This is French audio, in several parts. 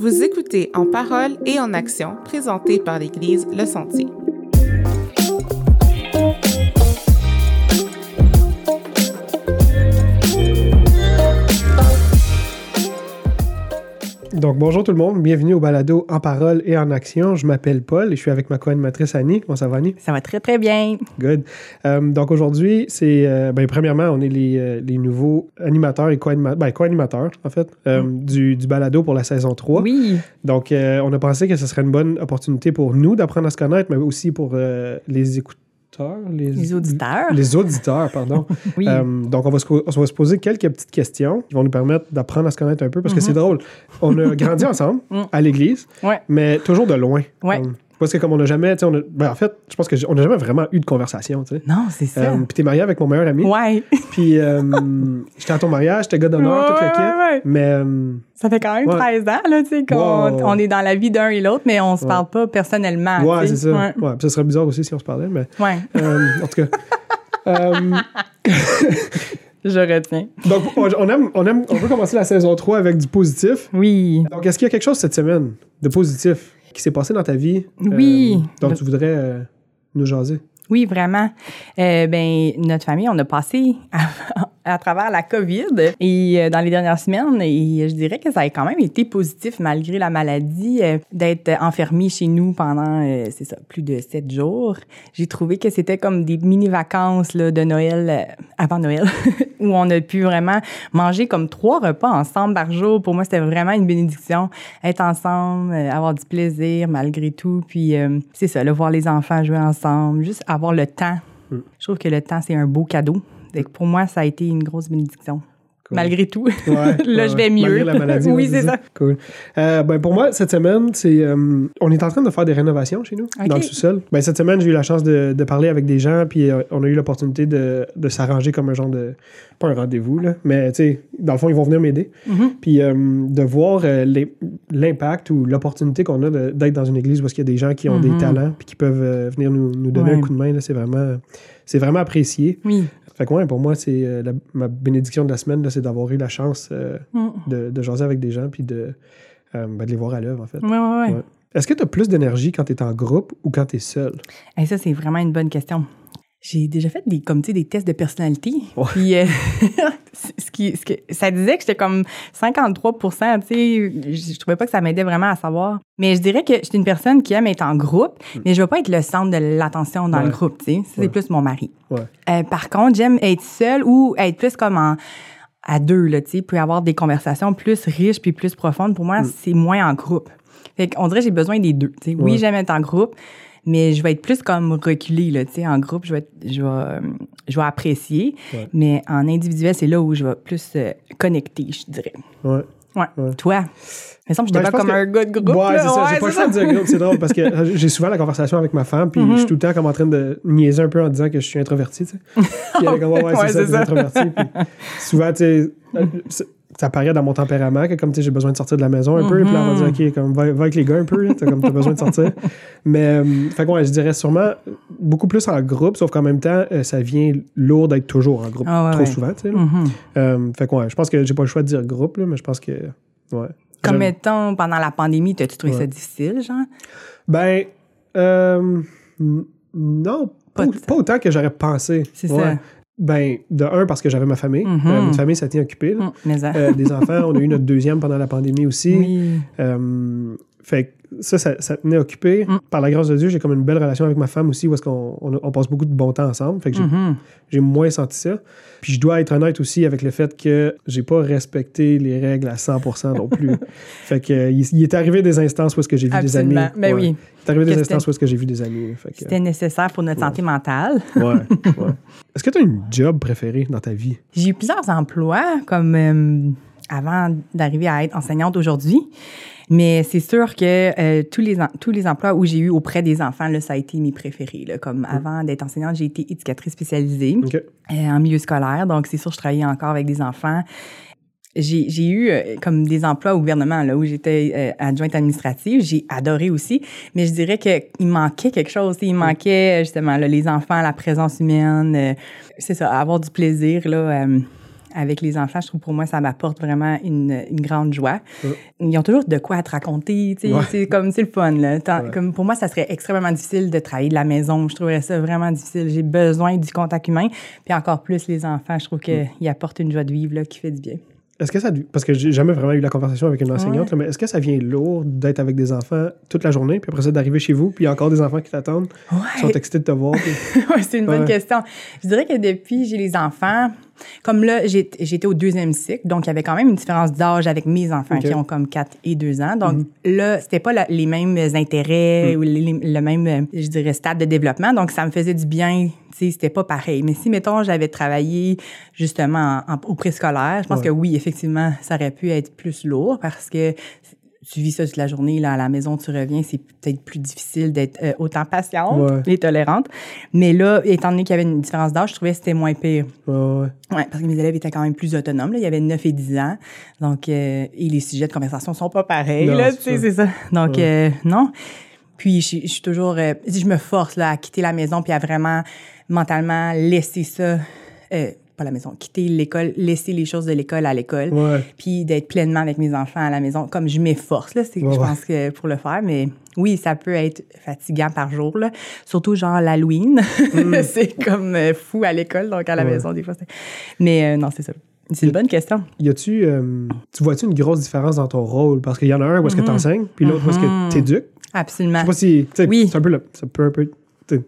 Vous écoutez En parole et en action, présenté par l'Église Le Sentier. Donc, bonjour tout le monde, bienvenue au balado En parole et en action. Je m'appelle Paul et je suis avec ma co-animatrice Annie. Comment ça va, Annie? Ça va très, très bien. Good. Euh, donc, aujourd'hui, c'est. euh, ben, premièrement, on est les, euh, les nouveaux animateurs et co-animateurs, ben, co-animateurs, en fait, euh, du, du balado pour la saison 3. Oui, Donc, on a pensé que ce serait une bonne opportunité pour nous d'apprendre à se connaître, mais aussi pour les écouteurs. Les, les auditeurs. Les auditeurs, pardon. Oui. Euh, donc, on va, se, on va se poser quelques petites questions qui vont nous permettre d'apprendre à se connaître un peu parce que c'est drôle. On a grandi ensemble Mhm. à l'église, Ouais. mais toujours de loin. Ouais. Euh, Parce que comme on n'a jamais, tu sais, on a- ben, en fait, je pense qu'on n'a jamais vraiment eu de conversation, tu sais. Non, c'est ça. Euh, puis t'es marié avec mon meilleur ami. ouais. Puis euh, j'étais à ton mariage, j'étais gars d'honneur, tout le kit. ouais, ouais. Mais euh, Ça fait quand même Ouais. 13 ans, là, tu sais, qu'on Wow. on est dans la vie d'un et l'autre, mais on se parle pas personnellement. ouais, c'est ça. Ouais. Puis ça serait bizarre aussi si on se parlait, mais Ouais, euh, en tout cas. Je retiens. donc, on, on aime, on aime, on veut commencer la saison 3 avec du positif. Oui. Donc, est-ce qu'il y a quelque chose cette semaine de positif? Qui s'est passé dans ta vie? Oui. euh, dont tu voudrais euh, nous jaser? Oui, vraiment. Euh, ben, notre famille, on a passé à, travers la COVID et euh, dans les dernières semaines, et je dirais que ça a quand même été positif malgré la maladie euh, d'être enfermé chez nous pendant, euh, c'est ça, plus de sept jours. J'ai trouvé que c'était comme des mini-vacances là, de Noël, avant Noël, où on a pu vraiment manger comme trois repas ensemble par jour. Pour moi, c'était vraiment une bénédiction. Être ensemble, avoir du plaisir malgré tout. Puis c'est ça, le voir les enfants jouer ensemble, juste avoir le temps. Mm. Je trouve que le temps, c'est un beau cadeau. Que pour moi, ça a été une grosse bénédiction. Cool. Malgré tout. Ouais, Là, ouais, je vais mieux. Malgré la maladie. Oui, c'est ça. Cool. Euh, ben, pour moi, cette semaine, c'est, euh, on est en train de faire des rénovations chez nous, dans le sous-sol. Ben, cette semaine, j'ai eu la chance de, de parler avec des gens, puis euh, on a eu l'opportunité de, de s'arranger comme un genre de. Pas un rendez-vous, là, mais tu sais, dans le fond, ils vont venir m'aider. Mhm. Puis de voir l'impact ou l'opportunité qu'on a d'être dans une église où il y a des gens qui ont des Mhm. talents, puis qui peuvent venir nous, nous donner Ouais. un coup de main, là, c'est vraiment, c'est vraiment apprécié. Oui. Fait que ouais, pour moi, c'est euh, ma bénédiction de la semaine, c'est d'avoir eu la chance euh, Mm. de, de jaser avec des gens puis de, euh, ben, de les voir à l'œuvre, en fait. Ouais, ouais, ouais. Est-ce que tu as plus d'énergie quand tu es en groupe ou quand tu es seul? Hey, ça, c'est vraiment une bonne question. J'ai déjà fait des, comme, tu sais, des tests de personnalité. Puis, ce qui, ce que, ça disait que j'étais comme 53% tu sais. Je, je trouvais pas que ça m'aidait vraiment à savoir. Mais je dirais que j'étais une personne qui aime être en groupe, mais je veux pas être le centre de l'attention dans. Ouais. le groupe, tu sais. C'est Ouais. plus mon mari. Ouais. Euh, par contre, j'aime être seule ou être plus comme en, à deux, là, tu sais, puis avoir des conversations plus riches puis plus profondes. Pour moi, c'est moins en groupe. Fait qu'on dirait que j'ai besoin des deux, tu sais. Oui, j'aime être en groupe, mais je vais être plus comme reculée, là, tu sais. En groupe, je vais, être- je vais, euh, je vais apprécier, Ouais. mais en individuel, c'est là où je vais plus euh, connecter, je dirais. Ouais. Ouais. Ouais. Toi? Me semble que Ben, je pense comme que- un gars de groupe. ouais, c'est ça. Ouais, J'ai pas le choix de dire groupe. C'est drôle parce que euh, j'ai souvent la conversation avec ma femme, puis Mhm. je suis tout le temps comme en train de niaiser un peu en disant que je suis introverti, tu sais. Puis elle est comme, ouais, c'est Ouais, ça, ça. introverti. Puis souvent, tu sais, euh, ça paraît dans mon tempérament que comme j'ai besoin de sortir de la maison un peu, puis là, on va Mhm. dire, OK, comme, va, va avec les gars un peu, t'as comme, t'as besoin de sortir. Mais, euh, fait ouais, je dirais sûrement beaucoup plus en groupe, sauf qu'en même temps, euh, ça vient lourd d'être toujours en groupe Ah, ouais, trop ouais. souvent, tu sais. Mhm. Euh, fait que, ouais, je pense que j'ai pas le choix de dire groupe, là, mais je pense que, ouais. Comme mettons, pendant la pandémie, t'as-tu trouvé ça difficile, genre? Ben, non, pas, Pas autant que j'aurais pensé. C'est ça. Ben, de un, parce que j'avais ma famille. Mhm. Euh, notre famille, ça tient. Mm, mais. Euh, des enfants, on a eu notre deuxième pendant la pandémie aussi. oui. Euh, fait que ça, ça, ça tenait occupé. Mm. Par la grâce de Dieu, j'ai comme une belle relation avec ma femme aussi, où est-ce qu'on on, on passe beaucoup de bon temps ensemble. Fait que j'ai Mhm. j'ai moins senti ça. Puis je dois être honnête aussi avec le fait que j'ai pas respecté les règles à 100% non plus. fait que euh, il, il est arrivé des instances où est-ce que j'ai vu des amis. Ben Ouais. oui. Il est arrivé des instances c'était- où est-ce que j'ai vu des amis. C'était nécessaire pour notre santé mentale. ouais, ouais. Est-ce que tu as une job préférée dans ta vie? J'ai eu plusieurs emplois, comme euh, avant d'arriver à être enseignante aujourd'hui. Mais c'est sûr que euh, tous, les, tous les emplois où j'ai eu auprès des enfants, là, ça a été mes préférés. Là. Comme avant d'être enseignante, j'ai été éducatrice spécialisée euh, en milieu scolaire. Donc, c'est sûr, je travaillais encore avec des enfants. J'ai eu euh, comme des emplois au gouvernement là où j'étais euh, adjointe administrative, j'ai adoré aussi, mais je dirais que il manquait quelque chose, il manquait justement là, les enfants, la présence humaine, euh, c'est ça, avoir du plaisir là. Avec les enfants, je trouve pour moi, ça m'apporte vraiment une, une grande joie. Ouais. Ils ont toujours de quoi te raconter, tu sais, Ouais. c'est comme, c'est le fun, là. Tant- Ouais. Comme pour moi, ça serait extrêmement difficile de travailler de la maison. Je trouverais ça vraiment difficile. J'ai besoin du contact humain. Puis encore plus les enfants, je trouve Mm. qu'ils apportent une joie de vivre, là, qui fait du bien. Est-ce que ça. Parce que j'ai jamais vraiment eu la conversation avec une enseignante, là, mais est-ce que ça vient lourd d'être avec des enfants toute la journée, puis après ça, d'arriver chez vous, puis il y a encore des enfants qui t'attendent, qui sont excités de te voir? puis- c'est une bonne question. Je dirais que depuis j'ai les enfants, comme là, j'étais au deuxième cycle, donc il y avait quand même une différence d'âge avec mes enfants. Mhm. qui ont comme 4 et 2 ans. Donc là, c'était pas la- les mêmes intérêts ou les- le même, je dirais, stade de développement. Donc ça me faisait du bien. Tu sais, c'était pas pareil. Mais si, mettons, j'avais travaillé justement en- en- au préscolaire, je pense Ouais. que oui, effectivement, ça aurait pu être plus lourd parce que tu vis ça toute la journée, là, à la maison, tu reviens, c'est peut-être plus difficile d'être euh, autant patiente Ouais. et tolérante. Mais là, étant donné qu'il y avait une différence d'âge, je trouvais que c'était moins pire. Ouais, ouais. Ouais, parce que mes élèves étaient quand même plus autonomes. Là. Il y avait 9 et 10 ans. Donc, euh, et les sujets de conversation sont pas pareils. Non, là, tu sais, c'est ça. Donc, euh, non. Puis, je, je suis toujours... euh, je me force là, à quitter la maison puis à vraiment mentalement laisser ça... euh, pas la maison, quitter l'école, laisser les choses de l'école à l'école Ouais. puis d'être pleinement avec mes enfants à la maison, comme je m'efforce, là, c'est, Ouais, je pense que pour le faire, mais oui, ça peut être fatigant par jour, là. Surtout genre l'Halloween, c'est comme euh, fou à l'école, donc à la Mm. Ouais. maison, des fois. c'est- Mais euh, non, c'est ça. C'est une bonne question. Y a-tu. euh, tu vois-tu une grosse différence dans ton rôle? Parce qu'il y en a un où est-ce que tu enseignes, puis l'autre où est-ce que tu éduques. Absolument. Je sais pas si. Oui. C'est un peu. le- ça peut un peu.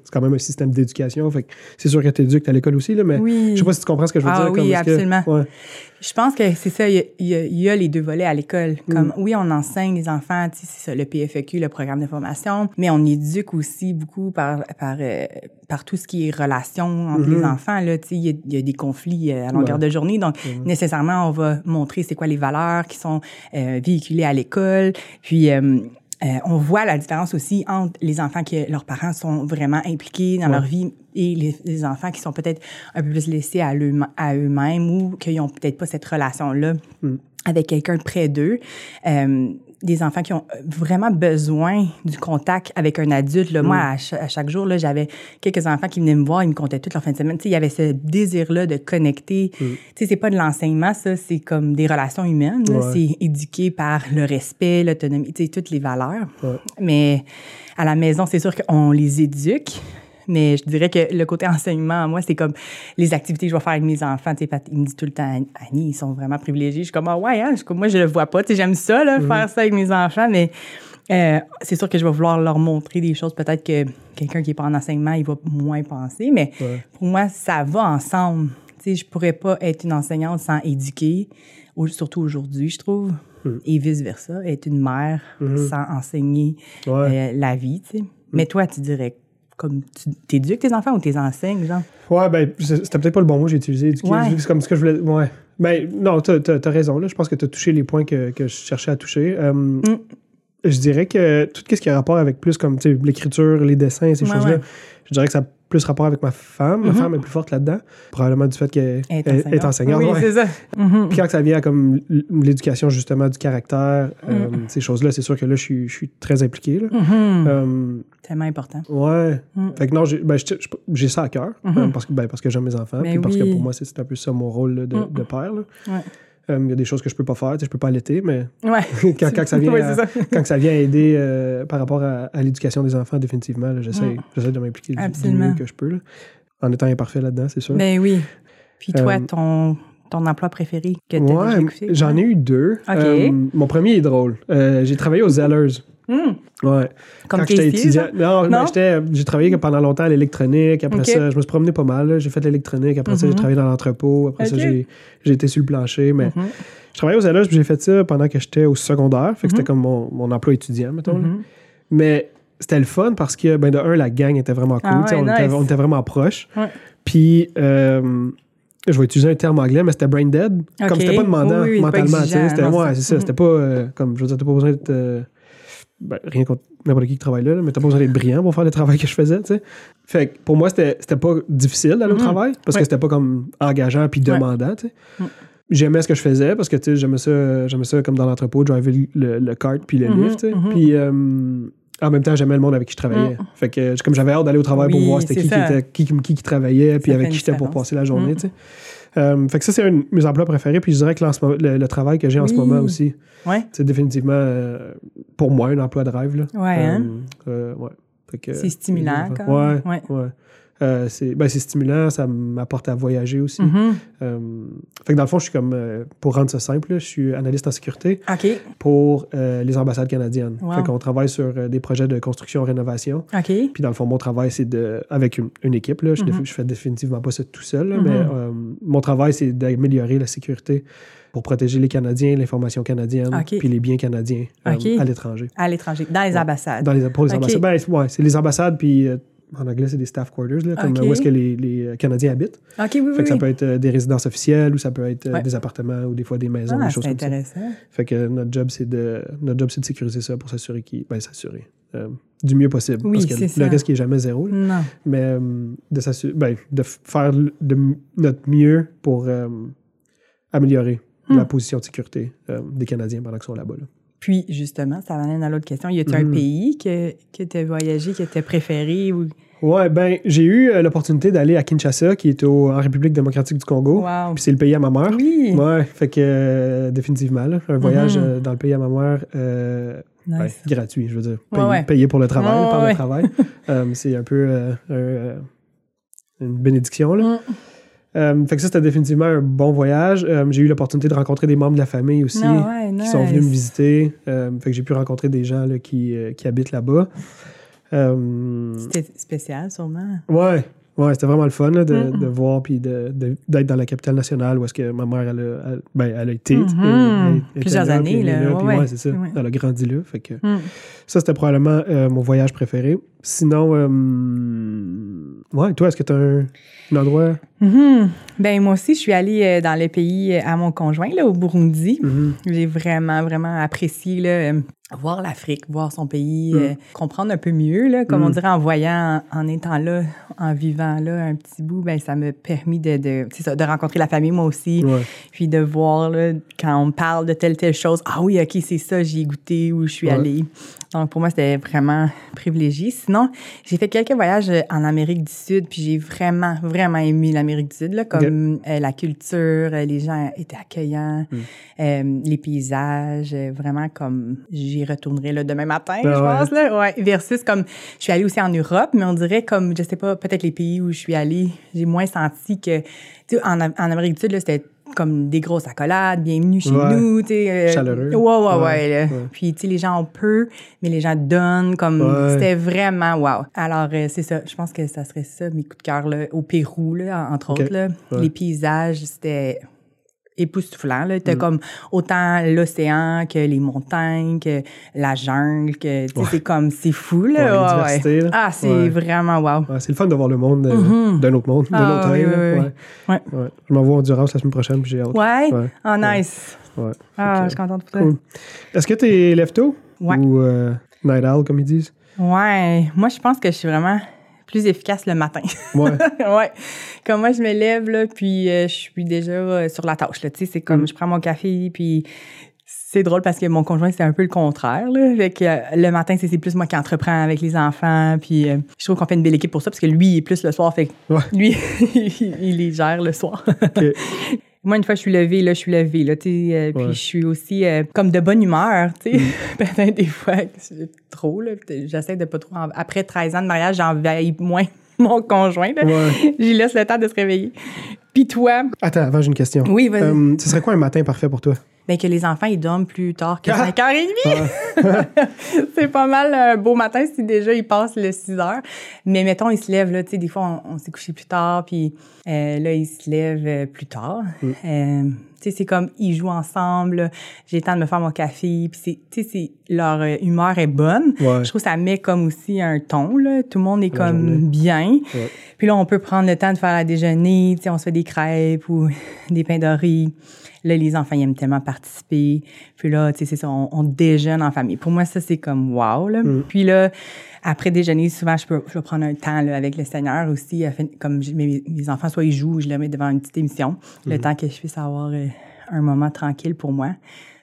C'est quand même un système d'éducation. Fait c'est sûr que tu éduques à l'école aussi, là, mais Oui. je sais pas si tu comprends ce que je veux Ah dire. oui, comme, est-ce que- absolument. ouais. Je pense que c'est ça, il y a, y y les deux volets à l'école. Mm. Comme, oui, on enseigne les enfants, tu sais, c'est ça, le PFEQ, le programme de formation, mais on éduque aussi beaucoup par, par, euh, par tout ce qui est relation entre les enfants, là, tu sais, il y, a- il y a des conflits euh, à longueur Mm-hmm. Ouais. de journée, donc nécessairement, on va montrer c'est quoi les valeurs qui sont euh, véhiculées à l'école, puis... euh, euh, on voit la différence aussi entre les enfants que leurs parents sont vraiment impliqués dans Ouais. leur vie et les, les enfants qui sont peut-être un peu plus laissés à, eux- à eux-mêmes ou qui n'ont peut-être pas cette relation-là Mm. avec quelqu'un près d'eux. Euh, des enfants qui ont vraiment besoin du contact avec un adulte. Là. Moi, à, cha- à chaque jour, j'avais quelques enfants qui venaient me voir, ils me contaient toute leur fin de semaine. Tu sais, il y avait ce désir-là de connecter. Tu sais, c'est pas de l'enseignement, ça, c'est comme des relations humaines. Ouais. C'est éduqué par le respect, l'autonomie, toutes les valeurs. Ouais. Mais à la maison, c'est sûr qu'on les éduque. Mais je dirais que le côté enseignement, moi, c'est comme les activités que je vais faire avec mes enfants. Tu sais, il me dit tout le temps, Annie, ils sont vraiment privilégiés. Je suis comme, ah ouais, hein? Moi, je le vois pas. Tu sais, j'aime ça, là, faire ça avec mes enfants, mais euh, c'est sûr que je vais vouloir leur montrer des choses. Peut-être que quelqu'un qui n'est pas en enseignement, il va moins penser, mais Ouais. pour moi, ça va ensemble. Tu sais, je pourrais pas être une enseignante sans éduquer, surtout aujourd'hui, je trouve, et vice-versa, être une mère sans enseigner Ouais. euh, la vie, tu sais. Mais toi, tu dirais, comme, tu t'éduques tes enfants ou t'es enseignes, genre? Ouais, ben, c'était peut-être pas le bon mot que j'ai utilisé. éduquer. Ouais. C'est comme ce que je voulais. Ouais. Ben, non, t'as as, raison. Là. Je pense que tu as touché les points que, que je cherchais à toucher. Euh, Mm. Je dirais que tout ce qui a rapport avec plus comme l'écriture, les dessins, ces Ouais, choses-là, ouais. je dirais que ça a plus rapport avec ma femme. Ma femme est plus forte là-dedans. Probablement du fait qu'elle Elle est enseignante. Oui, ouais. c'est ça. Mhm. Puis quand ça vient à comme l'éducation justement du caractère, euh, Mm. ces choses-là, c'est sûr que là, je suis, je suis très impliqué. Là. Euh, Tellement important. Ouais. Mm. Fait que non, j'ai ben, ça à cœur. euh, parce, que, ben, parce que j'aime mes enfants. Ben puis parce que pour moi, c'est un peu ça mon rôle là, de, Mm. de père. là. Ouais. Euh, Il y a des choses que je peux pas faire. Tu sais, Je peux pas allaiter, mais Ouais. quand, quand ça vient à, ça. quand ça vient aider euh, par rapport à, à l'éducation des enfants, définitivement, j'essaie de m'impliquer du, du mieux que je peux. là. En étant imparfait là-dedans, c'est sûr. Ben oui. Puis toi, Euh, ton, ton emploi préféré que tu as Ouais, j'en ai eu deux. Mon premier est drôle. J'ai travaillé aux Zellers. Hum, Ouais. Comme quand j'étais étudiant. Non, Non? j'étais- j'ai travaillé pendant longtemps à l'électronique. Après ça, je me suis promené pas mal. J'ai fait de l'électronique. Après ça, j'ai Mhm. travaillé dans l'entrepôt. Après ça, j'ai été sur le plancher. Mais Mhm. je travaillais aux puis j'ai fait ça pendant que j'étais au secondaire. Fait que c'était Mhm. comme mon, mon emploi étudiant, mettons. Mais c'était le fun parce que, ben, de un, la gang était vraiment cool. Ah ouais, on, était, nice. on était vraiment proches. Ouais. Puis, euh, je vais utiliser un terme anglais, mais c'était brain dead. Ok. Comme c'était pas demandant Oui, oui, pas mentalement. C'était ouais, c'est- ça. C'était pas, euh, comme, je veux dire, t'as pas besoin d'être. Ben, rien contre n'importe qui qui travaille là, là, mais t'as pas besoin d'être brillant pour faire le travail que je faisais, tu sais. Fait que pour moi, c'était pas difficile d'aller au Mhm. travail parce Ouais. que c'était pas comme engageant puis Ouais. demandant, tu sais. Mhm. J'aimais ce que je faisais parce que, tu sais, j'aimais ça, j'aimais ça comme dans l'entrepôt, driver le, le cart puis le Mhm, lift, tu sais. mhm. Puis euh, en même temps, j'aimais le monde avec qui je travaillais. Mhm. Fait que comme j'avais hâte d'aller au travail pour voir c'était qui qui, qui, qui, travaillait puis avec qui j'étais pour passer la journée, tu sais. Euh, fait que ça, c'est un de mes emplois préférés. Puis je dirais que le, le travail que j'ai en ce moment aussi, Ouais. c'est définitivement, euh, pour moi, un emploi de rêve. Là. Ouais, hein? Euh, euh, ouais. Fait que- C'est stimulant, même. ouais. Ouais. Euh, c'est ben, stimulant, ça m'apporte à voyager aussi. Mhm. Euh, fait que dans le fond, je suis comme, euh, pour rendre ça simple, je suis analyste en sécurité pour les ambassades canadiennes. Wow. Fait qu'on travaille sur des projets de construction-rénovation. Puis dans le fond, mon travail, c'est de. avec une, une équipe, là, je, Mhm. je fais définitivement pas ça tout seul, là, Mhm. mais mon travail, c'est d'améliorer la sécurité pour protéger les Canadiens, l'information canadienne, puis les biens canadiens euh, à l'étranger. À l'étranger, dans les ambassades. Dans les, pour les ambassades. Ben, ouais, c'est les ambassades, puis euh, en anglais, c'est des staff quarters, là, comme Ok. euh, où est-ce que les, les, Canadiens habitent. OK, oui, oui. Fait que ça peut être euh, des résidences officielles ou ça peut être euh, Ouais. des appartements ou des fois des maisons, Ah, des choses comme ça. intéressant. Fait que notre job, c'est de, notre job, c'est de sécuriser ça pour s'assurer qu'il. Ben, s'assurer. euh, du mieux possible. Oui, parce que le risque n'est jamais zéro. là. Non. Mais de, s'assurer- ben, de faire de notre mieux pour améliorer Hmm. la position de sécurité des Canadiens pendant qu'ils sont là-bas. là. Puis, justement, ça m'amène à l'autre question. Y a-tu un Mhm. pays que, que tu as voyagé, que tu as préféré? Ou... Ouais, ben, j'ai eu euh, l'opportunité d'aller à Kinshasa, qui est au- en République démocratique du Congo. Wow. Puis c'est le pays à ma mère. Oui. Ouais, fait que euh, définitivement, là, un voyage Mhm. euh, dans le pays à ma mère, ben, gratuit, je veux dire. Payé, ouais. payé pour le travail, Ouais, par le travail. C'est un peu un, une bénédiction. Là. Mm. Euh, fait que ça, c'était définitivement un bon voyage. Euh, j'ai eu l'opportunité de rencontrer des membres de la famille aussi Ah ouais, qui sont venus me visiter. Euh, fait que j'ai pu rencontrer des gens là, qui, qui habitent là-bas. C'était spécial, sûrement. Ouais, ouais, c'était vraiment le fun là, de, de voir puis d'être dans la capitale nationale où est-ce que ma mère elle a, elle- ben, elle a été. Mhm. elle- était Plusieurs là, années, là, ouais, ouais, c'est ça. Elle a grandi là. Fait que Mm. ça, c'était probablement mon voyage préféré. Sinon, ouais, toi, est-ce que tu as un, un endroit? Mhm. Ben moi aussi, je suis allée euh, dans le pays euh, à mon conjoint, là, au Burundi. Mhm. J'ai vraiment, vraiment apprécié là, euh, voir l'Afrique, voir son pays, Mm. euh, comprendre un peu mieux, là, comme Mm. on dirait en voyant, en, en étant là, en vivant là un petit bout, ben ça m'a permis de, de, ça, de rencontrer la famille moi aussi, Ouais. puis de voir là, quand on me parle de telle telle chose, ah oui, ok, c'est ça, j'y ai goûté ou je suis Ouais. allée. Donc pour moi c'était vraiment privilégié. Sinon, j'ai fait quelques voyages euh, en Amérique du Sud, puis j'ai vraiment, vraiment aimé l'Amérique du Sud, là, comme euh, la culture, euh, les gens étaient accueillants, Mm. euh, les paysages, euh, vraiment comme j'y retournerai là, demain matin, Ah je ouais. pense. Là, ouais. Versus comme je suis allée aussi en Europe, mais on dirait comme, je sais pas, peut-être les pays où je suis allée, j'ai moins senti que, tu sais, en, en Amérique du Sud, là, c'était comme des grosses accolades, bienvenue chez Ouais. nous, tu sais. euh, Chaleureux. Ouais, ouais, ouais. Ouais, là. ouais. Puis, tu sais, les gens ont peu, mais les gens donnent, comme, c'était vraiment wow. Alors, euh, c'est ça, je pense que ça serait ça, mes coups de cœur, là, au Pérou, là, entre autres, là. Les paysages, c'était époustouflant. Là. T'as Mm. comme autant l'océan que les montagnes, que la jungle, que Ouais. c'est comme, c'est fou, là. Ouais, là. Ah, c'est vraiment wow. Ouais, c'est le fun de voir le monde euh, Mhm. d'un autre monde, d'un Ah, autre oui, oui. Je m'en vais en Honduras la semaine prochaine, puis j'ai hâte. Ouais? Ouais. Oh, nice. Ah, je suis contente pour toi. Cool. Est-ce que tu es lefto? Ouais. ou euh, night owl, comme ils disent? Ouais. Moi, je pense que je suis vraiment plus efficace le matin. Ouais. ouais. Comme moi, je me lève, là, puis euh, je suis déjà euh, sur la tâche, là. Tu sais, c'est comme, Mm. je prends mon café, puis c'est drôle parce que mon conjoint, c'est un peu le contraire, là. Fait que euh, le matin, c'est plus moi qui entreprends avec les enfants, puis euh, je trouve qu'on fait une belle équipe pour ça, parce que lui, il est plus le soir, fait que Ouais. lui, il, les gère le soir. Moi, une fois, je suis levée, là, je suis levée, là, tu sais, euh, puis je suis aussi comme de bonne humeur, tu sais. Peut-être des fois, c'est trop, j'essaie de pas trop... en- Après 13 ans de mariage, j'envahis moins mon conjoint, là. Ouais. J'y laisse le temps de se réveiller. Puis toi, Attends, avant, j'ai une question. oui, vas-y. Euh, ce serait quoi un matin parfait pour toi? Ben, que les enfants, ils dorment plus tard que Ah! 5h30. c'est pas mal un beau matin si déjà ils passent le 6 heures. Mais mettons, ils se lèvent, là, tu sais, des fois, on, on s'est couché plus tard, puis euh, là, ils se lèvent euh, plus tard. Mm. Euh, tu sais, c'est comme, ils jouent ensemble, j'ai le temps de me faire mon café, puis c'est, tu sais, c'est- leur euh, humeur est bonne. Ouais. Je trouve que ça met comme aussi un ton, là. Tout le monde est La comme journée. bien. Ouais. Puis là, on peut prendre le temps de faire à déjeuner, tu sais, on se fait des crêpes ou des pains riz. Là, les enfants, ils aiment tellement participer. Puis là, tu sais, c'est ça, on, on déjeune en famille. Pour moi, ça, c'est comme wow, là. Mm. Puis là, après déjeuner, souvent, je peux, je prendre un temps là, avec le Seigneur aussi. afin- Comme mes, mes enfants, soit ils jouent, je les mets devant une petite émission. Le Mm. temps que je puisse avoir euh, un moment tranquille pour moi.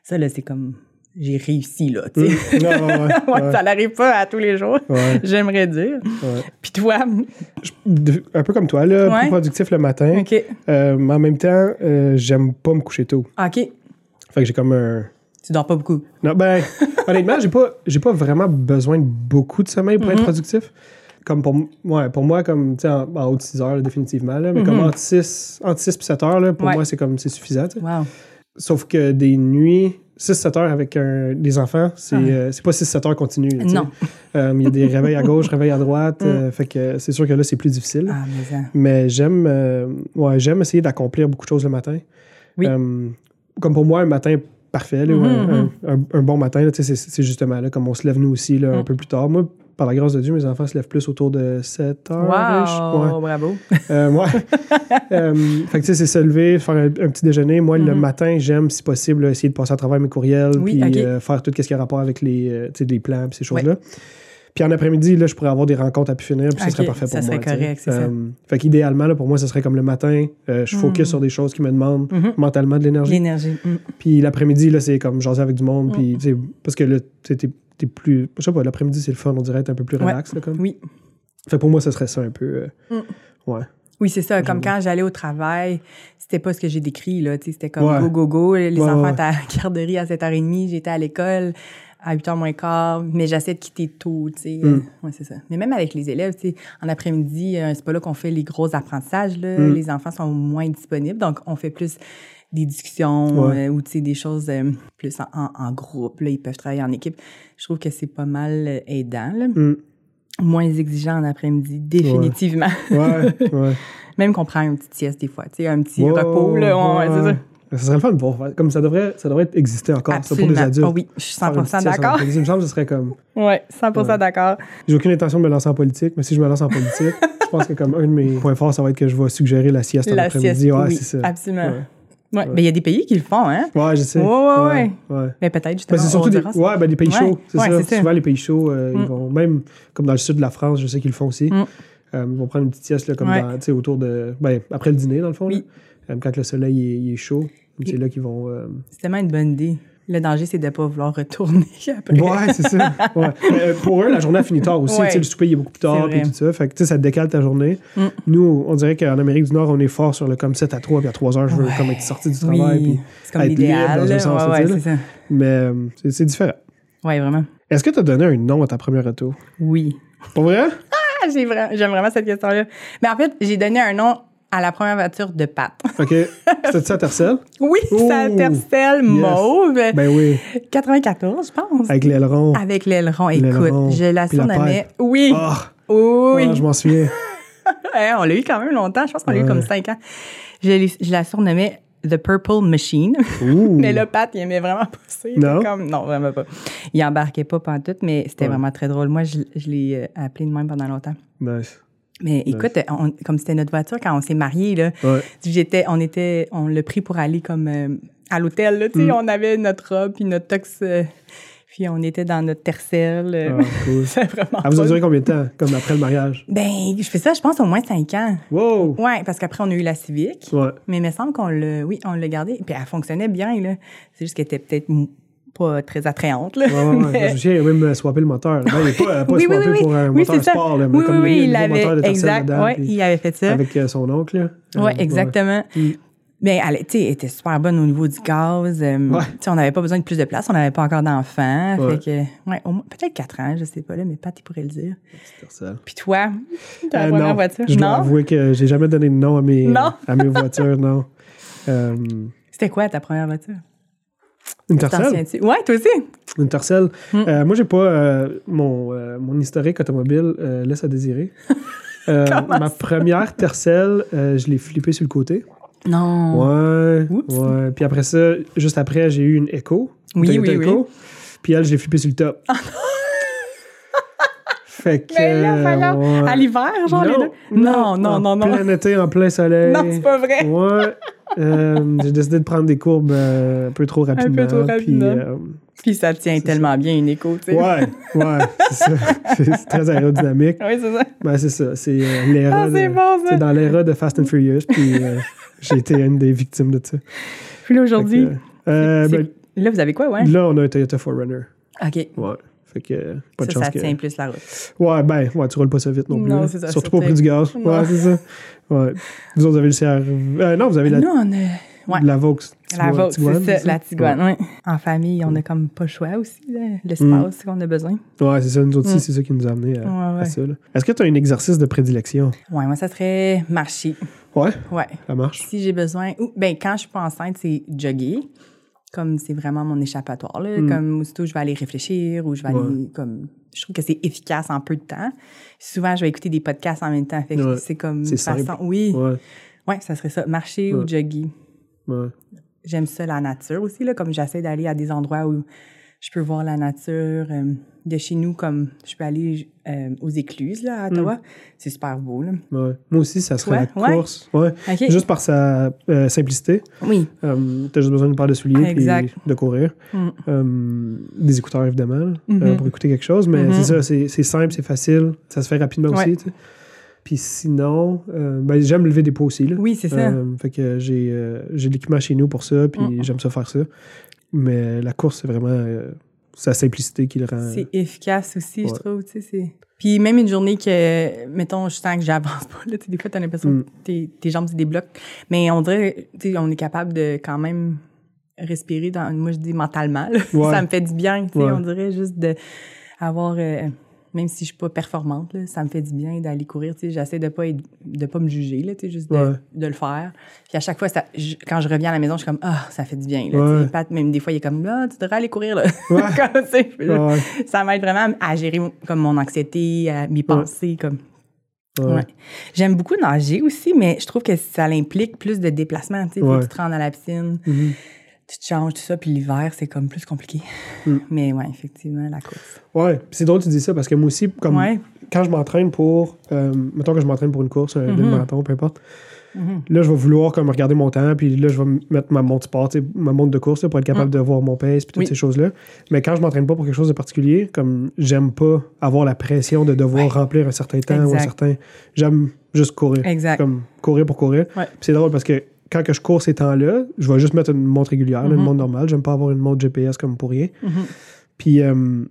Ça, là, c'est comme j'ai réussi, là, tu sais. Ouais, ouais, ouais, Ouais, ouais, Ça n'arrive pas à tous les jours, j'aimerais dire. Puis toi, un peu comme toi, là, plus productif le matin. OK. Euh, mais en même temps, euh, j'aime pas me coucher tôt. OK. Fait que j'ai comme un. Tu dors pas beaucoup. Non, ben, honnêtement, j'ai pas, j'ai pas vraiment besoin de beaucoup de sommeil pour être Mhm. productif. Comme pour, ouais, pour moi, comme, tu sais, en, en haut de 6 heures, là, définitivement, là, mais comme Mhm. entre 6, entre 6 et 7 heures, là, pour Ouais. moi, c'est comme, c'est suffisant. Wow. Sauf que des nuits, 6-7 heures avec un- des enfants, c'est, Ah. euh, c'est pas 6-7 heures continues. Non. Euh, Il y a des réveils à gauche, réveils à droite, Mm. euh, fait que c'est sûr que là, c'est plus difficile. Ah, mais. Mais j'aime ouais, j'aime essayer d'accomplir beaucoup de choses le matin. Oui. Comme pour moi, un matin parfait, là, un, Mhm, un- un- un bon matin, c'est justement là, comme on se lève nous aussi là, un Mm. peu plus tard. Moi, par la grâce de Dieu, mes enfants se lèvent plus autour de 7 heures. Wow, bravo. Euh, ouais. Euh, fait que tu sais, c'est se lever, faire un, un petit déjeuner. Moi, le Mhm. matin, j'aime, si possible, essayer de passer à travers mes courriels, Oui, puis euh, faire tout ce qui a rapport avec les, euh, les plans, ces choses-là. Puis en après-midi, là, je pourrais avoir des rencontres à pu finir, puis ça serait parfait pour ça moi. serait correct, c'est ça. Euh, Fait qu'idéalement, là, pour moi, ce serait comme le matin, euh, je focus Mhm. sur des choses qui me demandent Mhm. mentalement de l'énergie. L'énergie. Mm. Puis l'après-midi, là, c'est comme jaser avec du monde, Mm. puis parce que là, t'es t'es plus. Je sais pas, l'après-midi, c'est le fun, on dirait être un peu plus Ouais. relax, là, comme. Oui. Fait que pour moi, ce serait ça un peu. euh, ouais. Oui, c'est ça. Comme quand j'allais au travail, c'était pas ce que j'ai décrit, là. C'était comme Ouais. go, go, go. Les Ouais, enfants étaient à la garderie à 7h30, j'étais à l'école à 8h moins quart, mais j'essaie de quitter tôt, tu sais. Mm. Ouais, c'est ça. Mais même avec les élèves, tu sais, en après-midi, euh, c'est pas là qu'on fait les gros apprentissages, là. Mm. Les enfants sont moins disponibles, donc on fait plus des discussions Ouais. euh, ou, tu sais, des choses euh, plus en, groupe, là. Ils peuvent travailler en équipe. Je trouve que c'est pas mal euh, aidant, là. Mm. Moins exigeant en après-midi, définitivement. Ouais, ouais. Même qu'on prend un petit sieste des fois, tu sais, un petit repos, là, c'est ça. Serait le fun de voir. Comme ça devrait, ça devrait exister encore, ça, pour des Absolument. adultes. Oh oui, je suis Faire une 100 petite sieste en d'accord. Il me semble que ce serait comme. Ouais, 100 Ouais. d'accord. J'ai aucune intention de me lancer en politique, mais si je me lance en politique, je pense que comme un de mes points forts, ça va être que je vais suggérer la sieste en La sieste, après-midi. Ouais, oui, c'est ça. absolument. Ouais. Ouais. Ouais. Mais il y a des pays qui le font, hein? Ouais, je sais. Ouais, ouais, ouais. Mais peut-être, justement, Ben, c'est surtout des, ouais, ben, des pays chauds, c'est ça. Souvent, les pays chauds, euh, ils Mm. vont, même comme dans le sud de la France, je sais qu'ils le font aussi, Mm. euh, ils vont prendre une petite sieste là, comme dans, tu sais, autour de. Ben, après le dîner, dans le fond. Oui. là. Quand le soleil il est, il est chaud, c'est là qu'ils vont. euh, C'est tellement une bonne idée. Le danger, c'est de ne pas vouloir retourner après. Ouais, c'est ça. Ouais. Euh, pour eux, la journée a fini tard aussi. Ouais. Tu sais, Le souper il est beaucoup plus tard et tout ça. Fait que tu sais, ça te décale ta journée. Mm. Nous, on dirait qu'en Amérique du Nord, on est fort sur le comme 7 à 3, puis à 3 heures, je veux Ouais. comme être sorti du travail. Oui, puis- c'est comme être libre l'idéal. dans un sens, ça. Mais euh, c'est différent. Ouais, vraiment. Est-ce que tu as donné un nom à ta première auto? Oui. Pour vrai? Ah, J'aime vraiment cette question-là. Mais en fait, j'ai donné un nom à la première voiture de Pat. OK. C'était ça, Tercel? Oui, c'est Tercel mauve. Ben oui. 94, je pense. Avec l'aileron. Avec l'aileron. Écoute, je la surnommais. Oui. Ah! Oui. Ah, je m'en souviens. On l'a eu quand même longtemps. Je pense qu'on l'a eu comme 5 ans. Je, l'ai- je la surnommais The Purple Machine. Mais le Pat, il aimait vraiment pas ça. Non? Comme, non, vraiment pas. Il embarquait pas tout, mais c'était Ouais. vraiment très drôle. Moi, je, je l'ai euh, appelé de même pendant longtemps. Nice. Mais écoute, on- comme c'était notre voiture quand on s'est mariés, là, Ouais. j'étais, on était, on l'a pris pour aller comme euh, à l'hôtel, là, tu sais, Mm. on avait notre robe puis notre tox, euh, puis on était dans notre tercel. euh, Ah, cool. c'est vraiment Ah, vous a fun. duré combien de temps? Comme après le mariage? Ben, je fais ça, je pense, au moins cinq ans. Wow! Ouais, parce qu'après, on a eu la Civic. Ouais. Mais il me semble qu'on l'a, oui, on l'a gardée. Puis elle fonctionnait bien, là. C'est juste qu'elle était peut-être pas très attrayante, là. Ouais, ouais. Mais- Je me souviens, il a même euh, swappé le moteur. Ben, il n'est pas, pas Oui, oui, swappé oui, pour un oui, moteur sport, là, mais oui, comme oui, il y a il un nouveau moteur de avait, exact, dedans, ouais, puis il avait fait ça. avec euh, son oncle. Là. Euh, exactement. Mm. Mais elle, elle était super bonne au niveau du gaz. euh, Ouais. On n'avait pas besoin de plus de place. On n'avait pas encore d'enfants. Ouais. Fait que, ouais, au moins, peut-être quatre ans, je sais pas, là, mais Pat, il pourrait le dire. Puis toi, ta Euh, première voiture? Je dois non? avouer que j'ai jamais donné de nom à mes, Non. à mes voitures, non. Euh, C'était quoi ta première voiture? Une T'en Tercel? souviens-tu? Ouais, toi aussi? Une Tercel. Mm. Euh, moi, j'ai pas. euh, mon, euh, mon historique automobile euh, laisse à désirer. Ma première Tercel, euh, je l'ai flippée sur le côté. Non. Ouais. Oups. ouais. Puis après ça, juste après, j'ai eu une Echo. une Oui, Toyota oui, oui. Puis elle, je l'ai flippée sur le top. Fait que. Mais là, voyons, ouais. À l'hiver, genre, les deux? Non, non, en non, non. Plein été, en plein soleil. Non, c'est pas vrai. Ouais. Euh, j'ai décidé de prendre des courbes euh, un peu trop rapidement. trop puis, rapidement. euh, Puis ça tient tellement bien une écho, tu sais. ouais, ouais, c'est ça. C'est très aérodynamique. Oui, c'est ça. Ben, c'est ça. C'est Ah, c'est bon, ça. dans l'era de Fast and Furious. Puis j'ai été une des victimes de ça. Puis là, aujourd'hui, ben, Là, vous avez quoi, ouais? Là, on a un Toyota 4Runner. OK. Ouais. Fait que, pas de ça, chance ça que... tient plus la route. Ouais, ben, ouais, tu roules pas ça vite non plus. Non, c'est ça, Surtout pas au prix du gaz. Non. Ouais, c'est ça. Ouais. Vous autres, avez le CR... Euh, non, vous avez la, Nous, on a... Ouais. la Vaux. La Tiguan, c'est ça, la Tiguan, Ouais. En famille, on a comme pas le choix aussi, l'espace qu'on a besoin. Ouais, c'est ça. Nous autres aussi, Mm. c'est ça qui nous a amené à, à ça. Est-ce que tu as un exercice de prédilection? Ouais, moi, ça serait marcher. Ouais, Ouais. ça marche. Si j'ai besoin... Ou, ben, quand je suis pas enceinte, c'est jogger. Comme c'est vraiment mon échappatoire, là. Mm. Comme aussitôt, je vais aller réfléchir ou je vais Ouais. aller... Comme, je trouve que c'est efficace en peu de temps. Souvent, je vais écouter des podcasts en même temps. Fait que Ouais. c'est comme une simple. façon... Oui. Ouais, Ouais, ça serait ça. Marcher ou jogger. ouais. J'aime ça, la nature aussi, là, comme j'essaie d'aller à des endroits où je peux voir la nature. euh, de chez nous, comme je peux aller euh, aux écluses, là, à Ottawa. Mm. C'est super beau, là. ouais. Moi aussi, ça serait Toi? la course. Ouais. Juste par sa euh, simplicité. Oui. Euh, T'as juste besoin d'une paire de souliers puis de courir. Mm. Des écouteurs, évidemment, Mhm. euh, pour écouter quelque chose. Mais Mhm. c'est ça, c'est simple, c'est facile. Ça se fait rapidement aussi. tu. Puis sinon, euh, ben, j'aime lever des poids aussi. Là. Oui, c'est ça. Euh, fait que j'ai euh, l'équipement chez nous pour ça, puis Mm. j'aime ça faire ça. Mais la course, c'est vraiment euh, sa simplicité qui le rend. C'est efficace aussi, ouais. je trouve. Tu sais, c'est... Puis même une journée que, mettons, je sens que j'avance pas, là, des fois, t'as l'impression Mm. que tes, tes jambes se débloquent. Mais on dirait, tu sais, on est capable de quand même respirer, dans, moi, je dis mentalement. Ouais. ça me fait du bien, tu sais, Ouais. on dirait juste de avoir... euh, même si je suis pas performante, là, ça me fait du bien d'aller courir. J'essaie de pas être- de pas me juger, là, juste de, Ouais. de le faire. Puis à chaque fois, ça, je- quand je reviens à la maison, je suis comme ah, ça fait du bien. Là, tu Ouais. sais. Pat, même des fois, il est comme ah, tu devrais aller courir là. Ouais. Comme, ça m'aide vraiment à gérer mon- comme mon anxiété, à mes pensées. Comme. J'aime beaucoup nager aussi, mais je trouve que ça implique plus de déplacements. Faut que tu te rendes à la piscine, Mhm. Tu te changes, tout ça, puis l'hiver, c'est comme plus compliqué. Mm. Mais ouais, effectivement, la course. Ouais, c'est drôle que tu dis ça parce que moi aussi, comme Ouais. quand je m'entraîne pour. Euh, mettons que je m'entraîne pour une course, un Mhm. demi-marathon, peu importe. Mhm. Là, je vais vouloir comme regarder mon temps, puis là, je vais mettre ma montre sport, ma montre de course là, pour être capable de voir mon pace, puis toutes Mm. Oui. ces choses-là. Mais quand je m'entraîne pas pour quelque chose de particulier, comme j'aime pas avoir la pression de devoir Ouais. remplir un certain temps ou un certain. J'aime juste courir. Exact. Comme courir pour courir. Ouais. Puis c'est drôle parce que quand que je cours ces temps-là, je vais juste mettre une montre régulière, une Mhm. montre normale. J'aime pas avoir une montre GPS comme pour rien. Mhm. Puis euh,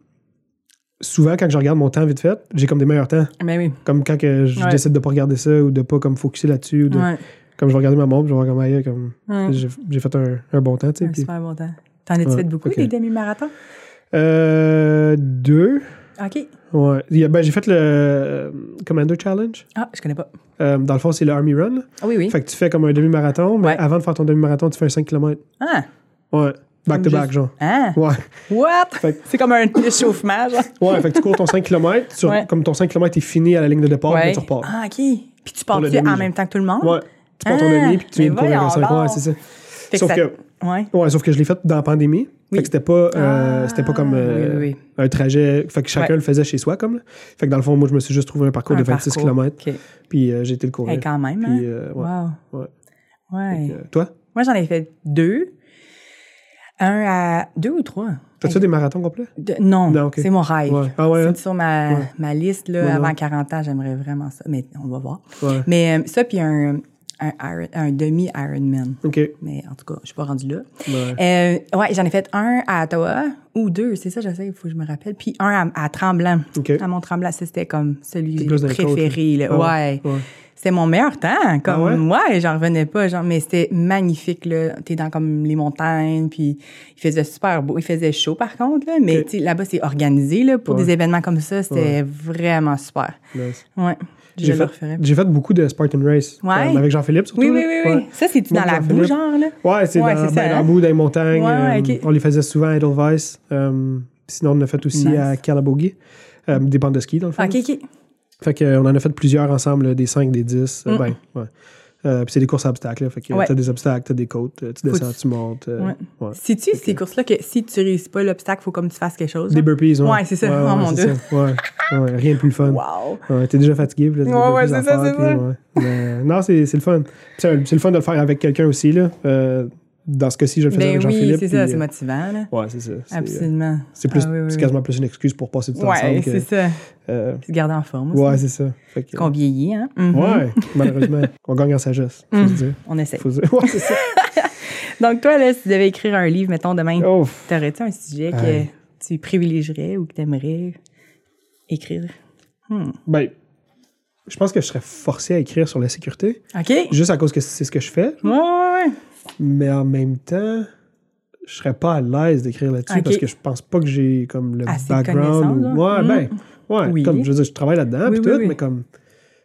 souvent, quand je regarde mon temps vite fait, j'ai comme des meilleurs temps. Ben oui. Comme quand que je Ouais. décide de pas regarder ça ou de pas comme focuser là-dessus. ou de- Ouais. Comme je vais regarder ma montre, je vais voir comme ailleurs, comme Ouais. j'ai fait un, un bon temps, tu sais. Un super bon temps. T'en as-tu fait beaucoup, ok. des demi-marathons? Euh, deux. OK. Ouais. Il y a- ben, j'ai fait le euh, Commander Challenge. Ah, je connais pas. Euh, dans le fond, c'est le Army Run. Ah oui, oui. Fait que tu fais comme un demi-marathon, mais Ouais. avant de faire ton demi-marathon, tu fais un 5 km. Ah! Ouais. Back to back, genre. Ah! Ouais. What? Fait que- C'est comme un échauffement, genre. Ouais, fait que tu cours ton 5 km. Ouais. Comme ton 5 km est fini à la ligne de départ, puis là, tu repars. Ah, OK. Puis tu Pour le pars-tu demi, en genre. même temps que tout le monde? Ouais. Tu pars ton Ah, demi, puis tu viens de courir voyons 5 Ouais, c'est ça. Fait que Sauf ça- que, Ouais. ouais, sauf que je l'ai fait dans la pandémie. Oui. Fait que c'était pas, euh, Ah, c'était pas comme euh, oui, oui, un trajet. Fait que chacun Ouais. le faisait chez soi, comme. là. Fait que dans le fond, moi, je me suis juste trouvé un parcours Un de 26 parcours. km. Puis euh, j'ai été le courir. Hey, quand même, Puis, hein? ouais. Wow. ouais. Ouais. Toi, Moi, j'en ai fait deux. Un à... Deux ou trois? t'as-tu fait des marathons complets? De- non, c'est mon rêve. Ouais. Ah ouais, hein? C'est sur ma, Ouais. ma liste, là, avant ouais. 40 ans, j'aimerais vraiment ça. Mais on va voir. Mais euh, ça, puis un, un, Iron- un demi-Ironman. OK. Mais en tout cas, je suis pas rendue là. Ouais. Euh, ouais, j'en ai fait un à Ottawa, ou deux, c'est ça, j'essaie, il faut que je me rappelle. Puis un à, à Tremblant. À Mont-Tremblant, ça, c'était comme celui les préféré. là. là. Ah ouais. ouais. C'était mon meilleur temps. Comme, Ah ouais, j'en revenais pas. Genre, mais c'était magnifique, là. T'es dans comme les montagnes, puis il faisait super beau. Il faisait chaud, par contre, là. Mais, là-bas, c'est organisé, là, pour Ouais. des événements comme ça. C'était vraiment super. Nice. Ouais. J'ai fait, referais. j'ai fait beaucoup de Spartan Race. Ouais. Euh, avec Jean-Philippe, surtout. Oui, oui, oui, oui. Ouais. Ça, c'est-tu dans la boue, genre, là? Ouais, c'est Ouais, dans, ben, ça, dans hein? le bout des montagnes. Ouais, ouais, euh. On les faisait souvent à Edelweiss. Euh, sinon, on en a fait aussi Nice. à Calabogie. Des bandes de ski, dans le fond. OK, OK. Fait que, euh, on en a fait plusieurs ensemble, des 5, des 10. euh, Mm. ben, ouais. Euh, puis c'est des courses à obstacles. Là, fait que Ouais. t'as des obstacles, t'as des côtes, tu descends, tu montes. euh, Ouais. ouais. Sais-tu ces courses-là que si tu réussis pas l'obstacle, faut comme tu fasses quelque chose? Des burpees, ouais. Ouais, c'est ça. Oh, mon Dieu. Ouais. ouais, rien de plus le fun. Wow! Ouais, t'es déjà fatigué, puis là, Ouais, ouais, c'est ça, c'est puis ça. ouais. Mais, non, c'est c'est le fun. C'est le fun de le faire avec quelqu'un aussi. Là. Euh, dans ce cas-ci, je le faisais Ben avec oui, Jean-Philippe. c'est ça, c'est euh, motivant, là. Ouais, c'est ça. Euh, Absolument. C'est plus, Ah oui, oui, c'est oui. quasiment plus une excuse pour passer du temps Ouais, ensemble. que, c'est ça. euh, Se garder en forme aussi. ouais, c'est ça. Qu'on vieillit, hein? Mhm. ouais, malheureusement, on gagne en sagesse, faut se dire. On essaie. Faut se dire. Ouais, c'est ça. Donc, toi, là, si tu devais écrire un livre, mettons, demain, t'aurais-tu un sujet que tu privilégierais ou que tu aimerais écrire? Hmm. ben, je pense que je serais forcé à écrire sur la sécurité, OK. Juste à cause que c'est ce que je fais. ouais, ouais. Mais en même temps, je serais pas à l'aise d'écrire là-dessus parce que je pense pas que j'ai comme le Assez background. ou-. Ouais, ben, ouais, Oui. comme je veux dire, je travaille là-dedans, Oui, oui, tout, mais comme,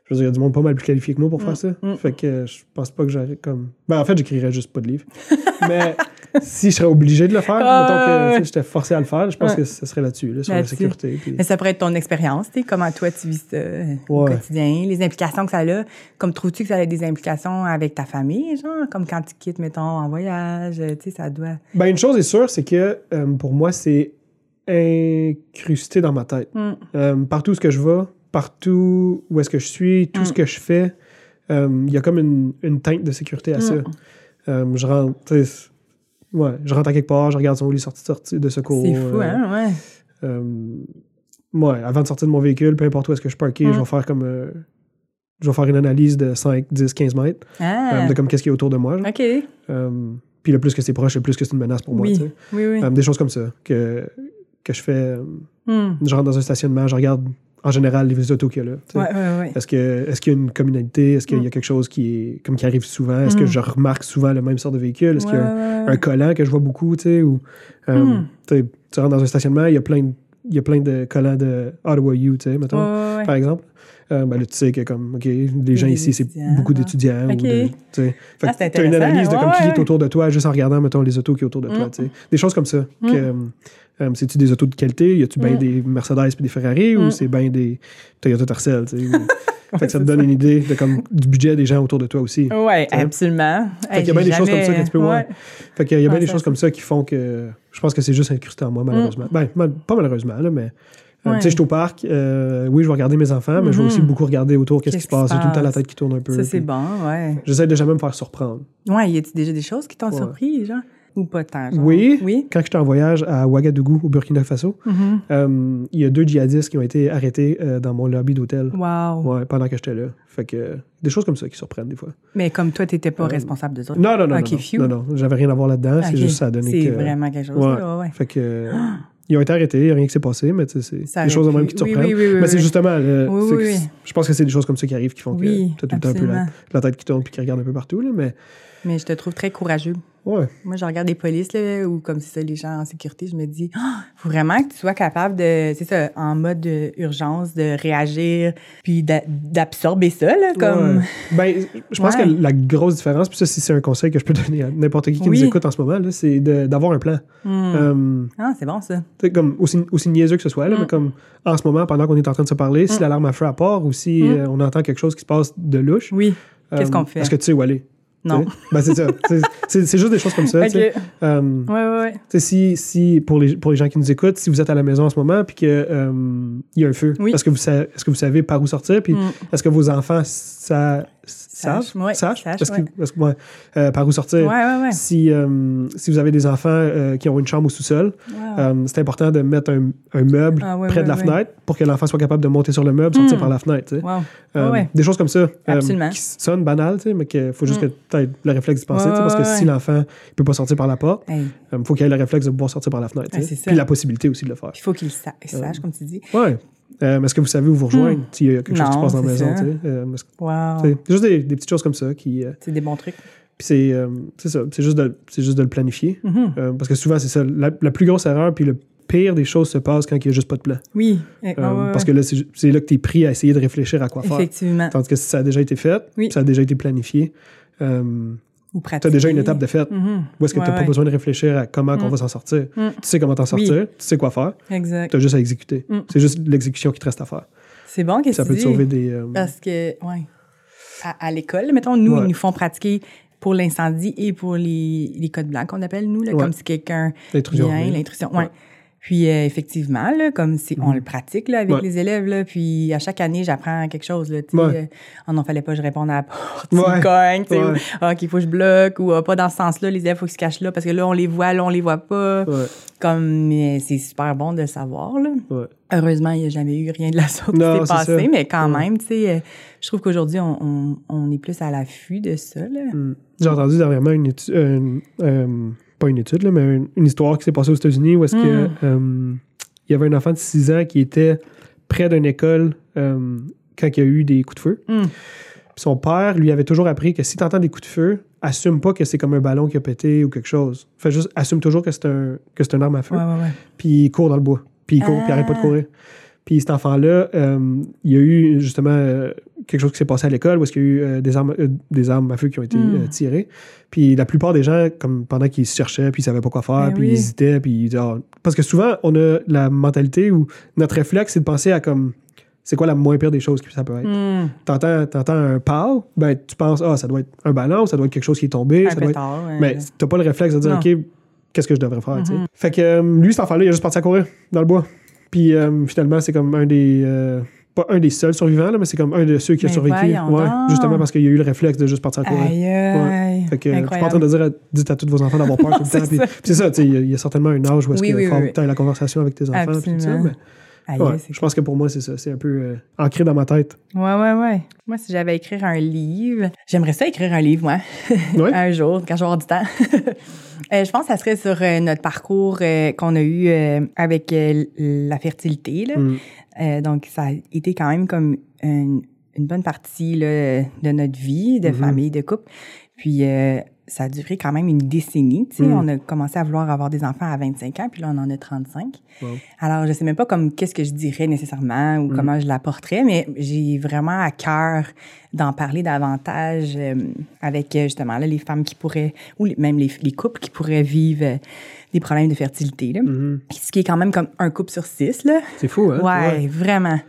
je veux dire, il y a du monde pas mal plus qualifié que moi pour Mm, faire ça. mm. Fait que je pense pas que j'aurais comme. Ben, en fait, j'écrirais juste pas de livre. mais si je serais obligé de le faire, Ah, mettons que sais, j'étais forcé à le faire, je pense Ouais. que ce serait là-dessus, là, sur la sécurité. puis- Mais ça pourrait être ton expérience, tu sais, comment toi tu vis ça euh, au quotidien, les implications que ça a. Comme trouves-tu que ça a des implications avec ta famille, genre, comme quand tu quittes, mettons, en voyage, tu sais, ça doit. Ben, une chose est sûre, c'est que euh, pour moi, c'est incrusté dans ma tête. Hmm. Euh, partout où ce que je vais, partout où est-ce que je suis, tout Mm. ce que je fais, euh, il y a comme une, une teinte de sécurité à ça. Mm. Euh, je rentre, ouais, je rentre à quelque part, je regarde son lit sorti, sorti de secours. C'est fou, euh, hein, ouais. euh, ouais, avant de sortir de mon véhicule, peu importe où est-ce que je Mm. je vais faire comme, euh, je vais faire une analyse de 5, 10, 15 mètres, Ah, euh, de comme qu'est-ce qui est autour de moi. genre. OK. Puis le plus que c'est proche, le plus que c'est une menace pour moi. oui. oui, oui, des choses comme ça que, que je fais. Hmm. je rentre dans un stationnement, je regarde en général les autos qu'il y a là. Ouais, ouais, ouais. Est-ce que est-ce qu'il y a une communalité? Est-ce qu'il y a Mm. quelque chose qui est comme qui arrive souvent? Est-ce que Mm. je remarque souvent le même sort de véhicule? Est-ce qu'il y a un, collant que je vois beaucoup, tu sais, ou euh, Mm. tu rentres dans un stationnement, il y a plein de, il y a plein de collants de Ottawa U, mettons, par exemple. Euh, ben là, tu sais que comme, OK, les gens ici, c'est beaucoup d'étudiants. Tu Ah, as une analyse de comme qui est autour de toi juste en regardant, mettons, les autos qui est autour de toi. Des choses comme ça. Que, euh, c'est-tu des autos de qualité? Y a-tu bien Mm. des Mercedes puis des Ferrari ou Mm. c'est bien des Toyota Tercel? tu sais, ou- fait que ça te donne une idée de, comme, du budget des gens autour de toi aussi. Sais? absolument. Fait qu'il y a bien des choses comme ça que tu peux voir. Ouais. Fait qu'il y a bien des choses comme ça qui font que je pense que c'est juste incrusté en moi, malheureusement. Ben, mal- pas malheureusement, là, mais. euh, Ouais. Tu sais, je suis au parc, euh, oui, je vais regarder mes enfants, mais je vais Mhm. aussi beaucoup regarder autour qu'est-ce qui se passe. J'ai tout le temps la tête qui tourne un peu. Ça, c'est bon, ouais. J'essaie de jamais me faire surprendre. Ouais, y a-tu déjà des choses qui t'ont Ouais. surpris, genre? Ou pas tant, genre? Oui. Oui? Quand j'étais en voyage à Ouagadougou, au Burkina Faso, Mhm. euh, il y a deux djihadistes qui ont été arrêtés euh, dans mon lobby d'hôtel Wow. ouais, pendant que j'étais là. Fait que des choses comme ça qui surprennent des fois. Mais comme toi, t'étais pas Euh, responsable de ça. Non, non, non. Ok, non, non, non, j'avais rien à voir là-dedans. C'est juste ça a donné C'est que. vraiment quelque chose, Ouais. ouais. Fait que. ils ont été arrêtés, rien qui s'est passé, mais tu sais, c'est des choses pu- même qui te surprennent. oui, oui, oui, mais c'est justement. le- Oui, oui, Je pense que c'est des choses comme ça qui arrivent qui font que tu as tout le temps un peu la, la tête qui tourne puis qui regarde un peu partout. Là, mais Mais je te trouve très courageux. Ouais. Moi, je regarde des polices, là, ou comme c'est ça, les gens en sécurité, je me dis, ah, faut vraiment que tu sois capable de, c'est ça, en mode de urgence, de réagir, puis d'a- d'absorber ça, là, comme. Ouais. Ben, je pense Ouais. que la grosse différence, puis ça, si c'est un conseil que je peux donner à n'importe qui qui Oui. nous écoute en ce moment, là, c'est d'avoir un plan. Hmm. Euh, Ah, c'est bon, ça. comme aussi, aussi niaiseux que ce soit, là, Mm. mais comme en ce moment, pendant qu'on est en train de se parler, si Mm. l'alarme à feu à part ou si euh, on entend quelque chose qui se passe de louche, Oui. Qu'est-ce euh, qu'on fait? Est-ce que tu sais où aller? Non. Ben, c'est ça. C'est- juste des choses comme ça. tu sais. OK. Euh, Ouais, ouais, ouais. tu sais, si, si pour, les, pour les gens qui nous écoutent, si vous êtes à la maison en ce moment puis qu'il y a un feu, Oui. est-ce que, vous est-ce que vous savez par où sortir? Puis Mm. est-ce que vos enfants sa- savent? Ouais, Sachent? sachent, Est-ce que- est-ce que- ouais, euh, par où sortir? Si, euh, si vous avez des enfants euh, qui ont une chambre au sous-sol, Wow. c'est important de mettre un, un meuble Ah, près de la fenêtre pour que l'enfant soit capable de monter sur le meuble, sortir Mm. par la fenêtre. Wow. Des choses comme ça. qui sonnent banales, mais qu'il faut juste Mm. que tu aies le réflexe d'y penser. Parce que si l'enfant ne peut pas sortir par la porte, Hey. il faut qu'il ait le réflexe de pouvoir sortir par la fenêtre. Puis la possibilité aussi de le faire. Puis il faut qu'il sa- sache, comme tu dis. Euh, est-ce que vous savez où vous rejoindre? Hmm. s'il y a quelque chose qui se passe dans la maison? ça. tu sais? Euh, Wow. tu sais, juste des, des petites choses comme ça qui. euh, C'est des bons trucs. puis c'est c'est ça. C'est juste, de- c'est juste de le planifier. Mhm. Parce que souvent, c'est ça. La, la plus grosse erreur, puis le pire des choses se passe quand il n'y a juste pas de plan. Oui. Eh, Euh, ouais, ouais, Parce que là, c'est c'est là que tu es pris à essayer de réfléchir à quoi faire. Effectivement. Tandis que si ça a déjà été fait, Oui. ça a déjà été planifié, euh, Ou tu as déjà une étape de fait. Mhm. Où est-ce que Ouais, tu n'as pas ouais. besoin de réfléchir à comment on Mm. va s'en sortir? Mm. Tu sais comment t'en sortir, Oui. tu sais quoi faire, Exact. tu as juste à exécuter. Mm. C'est juste l'exécution qui te reste à faire. C'est bon qu'est-ce Ça que peut tu te sauver des... euh, Parce que, ouais. À, à l'école, mettons, nous, ils nous font pratiquer pour l'incendie et pour les, les codes blancs qu'on appelle, nous, là, comme si quelqu'un L'intrusion. l'intrusion. Ouais. Puis euh, effectivement, là, comme c'est, on Mhm. le pratique là, avec Ouais. les élèves, là, puis à chaque année, j'apprends quelque chose. Là, tu sais, Ouais. euh, oh non, fallait pas que je réponde à la porte, Ouais. Ouais. ou, ah, qu'il faut que je bloque, ou ah, pas dans ce sens-là, les élèves, faut qu'ils se cachent là, parce que là, on les voit, là, on les voit pas. Comme, mais c'est super bon de le savoir, là. Heureusement, il n'y a jamais eu rien de la sorte Non, qui s'est passé, ça. mais quand même, tu sais, euh, je trouve qu'aujourd'hui, on, on, on est plus à l'affût de ça, là. Mm. J'ai entendu dernièrement une étude, euh, euh, pas une étude, là, mais une, une histoire qui s'est passée aux États-Unis où est-ce que Mm. euh, il y avait un enfant de 6 ans qui était près d'une école euh, quand il y a eu des coups de feu. Mm. Puis son père lui avait toujours appris que si tu entends des coups de feu, assume pas que c'est comme un ballon qui a pété ou quelque chose. Fait juste assume toujours que c'est un que c'est une arme à feu. Puis il court dans le bois. Puis il court, puis il arrête pas de Ah. courir. Puis cet enfant-là, euh, il y a eu justement quelque chose qui s'est passé à l'école où est-ce qu'il y a eu euh, des, armes, euh, des armes à feu qui ont été Hmm. euh, tirées. Puis la plupart des gens, comme pendant qu'ils se cherchaient, puis ils savaient pas quoi faire, Ben puis oui. ils hésitaient, puis ils disaient, Ah. parce que souvent on a la mentalité où notre réflexe c'est de penser à comme c'est quoi la moins pire des choses que ça peut être. Mm. T'entends, t'entends un pow, ben tu penses ah ça doit être un ballon, ça doit être quelque chose qui est tombé, Un ça doit être ouais. mais t'as pas le réflexe de dire, Non. OK, qu'est-ce que je devrais faire, sais. Mhm. Fait que lui, cet enfant-là, il a juste parti à courir dans le bois. Puis finalement, c'est comme un des. Pas un des seuls survivants, là, mais c'est comme un de ceux qui a Mais survécu. Ouais, justement parce qu'il y a eu le réflexe de juste partir à courir. Aïe, aïe. Fait que je suis pas en train de dire à, dites à tous vos enfants d'avoir peur tout le temps. Puis c'est ça, il y a- il y, a certainement un âge où est-ce Oui, qu'il oui, faut oui, la conversation avec tes enfants. puis ça, mais, Aïe, ouais, je pense que pour moi, c'est ça. C'est un peu euh, ancré dans ma tête. Ouais, ouais, ouais. Moi, si j'avais à écrire un livre, j'aimerais ça écrire un livre, moi, Ouais. un jour, quand je vais avoir du temps. Euh, je pense que ça serait sur euh, notre parcours euh, qu'on a eu avec la fertilité. Là. Mm. Donc, ça a été quand même comme une, une bonne partie là, de notre vie, de Mhm. famille, de couple. Puis, ça a duré quand même une décennie. Tu sais, Mhm. On a commencé à vouloir avoir des enfants à 25 ans, puis là, on en a 35. Wow. Alors, je sais même pas comme qu'est-ce que je dirais nécessairement ou comment je l'apporterais, mais j'ai vraiment à cœur d'en parler davantage euh, avec euh, justement là, les femmes qui pourraient, ou les- même les, les couples qui pourraient vivre euh, des problèmes de fertilité. Là. Mhm. Ce qui est quand même comme un couple sur six. Là. C'est fou, hein? Ouais, vraiment.